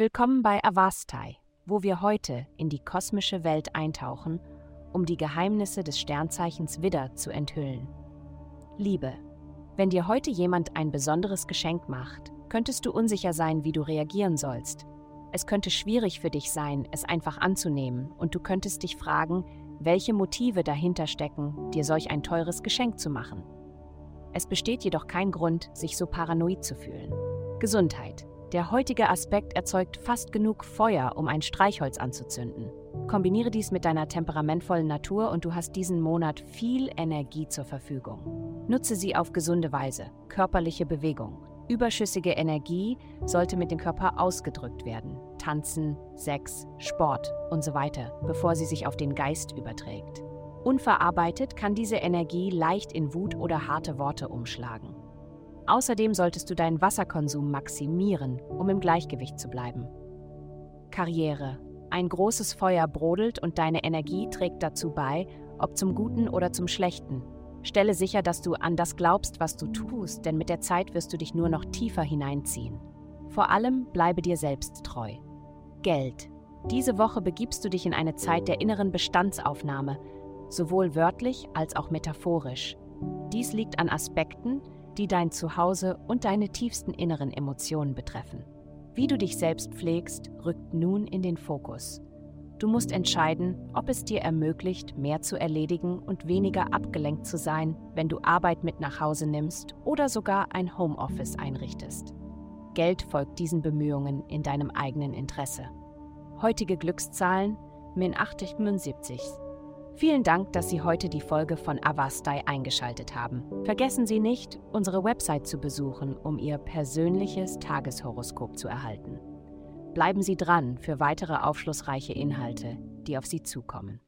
Willkommen bei Avastai, wo wir heute in die kosmische Welt eintauchen, um die Geheimnisse des Sternzeichens Widder zu enthüllen. Liebe. Wenn dir heute jemand ein besonderes Geschenk macht, könntest du unsicher sein, wie du reagieren sollst. Es könnte schwierig für dich sein, es einfach anzunehmen, und du könntest dich fragen, welche Motive dahinter stecken, dir solch ein teures Geschenk zu machen. Es besteht jedoch kein Grund, sich so paranoid zu fühlen. Gesundheit. Der heutige Aspekt erzeugt fast genug Feuer, um ein Streichholz anzuzünden. Kombiniere dies mit deiner temperamentvollen Natur und du hast diesen Monat viel Energie zur Verfügung. Nutze sie auf gesunde Weise, körperliche Bewegung. Überschüssige Energie sollte mit dem Körper ausgedrückt werden. Tanzen, Sex, Sport und so weiter, bevor sie sich auf den Geist überträgt. Unverarbeitet kann diese Energie leicht in Wut oder harte Worte umschlagen. Außerdem solltest du deinen Wasserkonsum maximieren, um im Gleichgewicht zu bleiben. Karriere. Ein großes Feuer brodelt und deine Energie trägt dazu bei, ob zum Guten oder zum Schlechten. Stelle sicher, dass du an das glaubst, was du tust, denn mit der Zeit wirst du dich nur noch tiefer hineinziehen. Vor allem bleibe dir selbst treu. Geld. Diese Woche begibst du dich in eine Zeit der inneren Bestandsaufnahme, sowohl wörtlich als auch metaphorisch. Dies liegt an Aspekten, die dein Zuhause und deine tiefsten inneren Emotionen betreffen. Wie du dich selbst pflegst, rückt nun in den Fokus. Du musst entscheiden, ob es dir ermöglicht, mehr zu erledigen und weniger abgelenkt zu sein, wenn du Arbeit mit nach Hause nimmst oder sogar ein Homeoffice einrichtest. Geld folgt diesen Bemühungen in deinem eigenen Interesse. Heutige Glückszahlen Min 875. Vielen Dank, dass Sie heute die Folge von Avastai eingeschaltet haben. Vergessen Sie nicht, unsere Website zu besuchen, um Ihr persönliches Tageshoroskop zu erhalten. Bleiben Sie dran für weitere aufschlussreiche Inhalte, die auf Sie zukommen.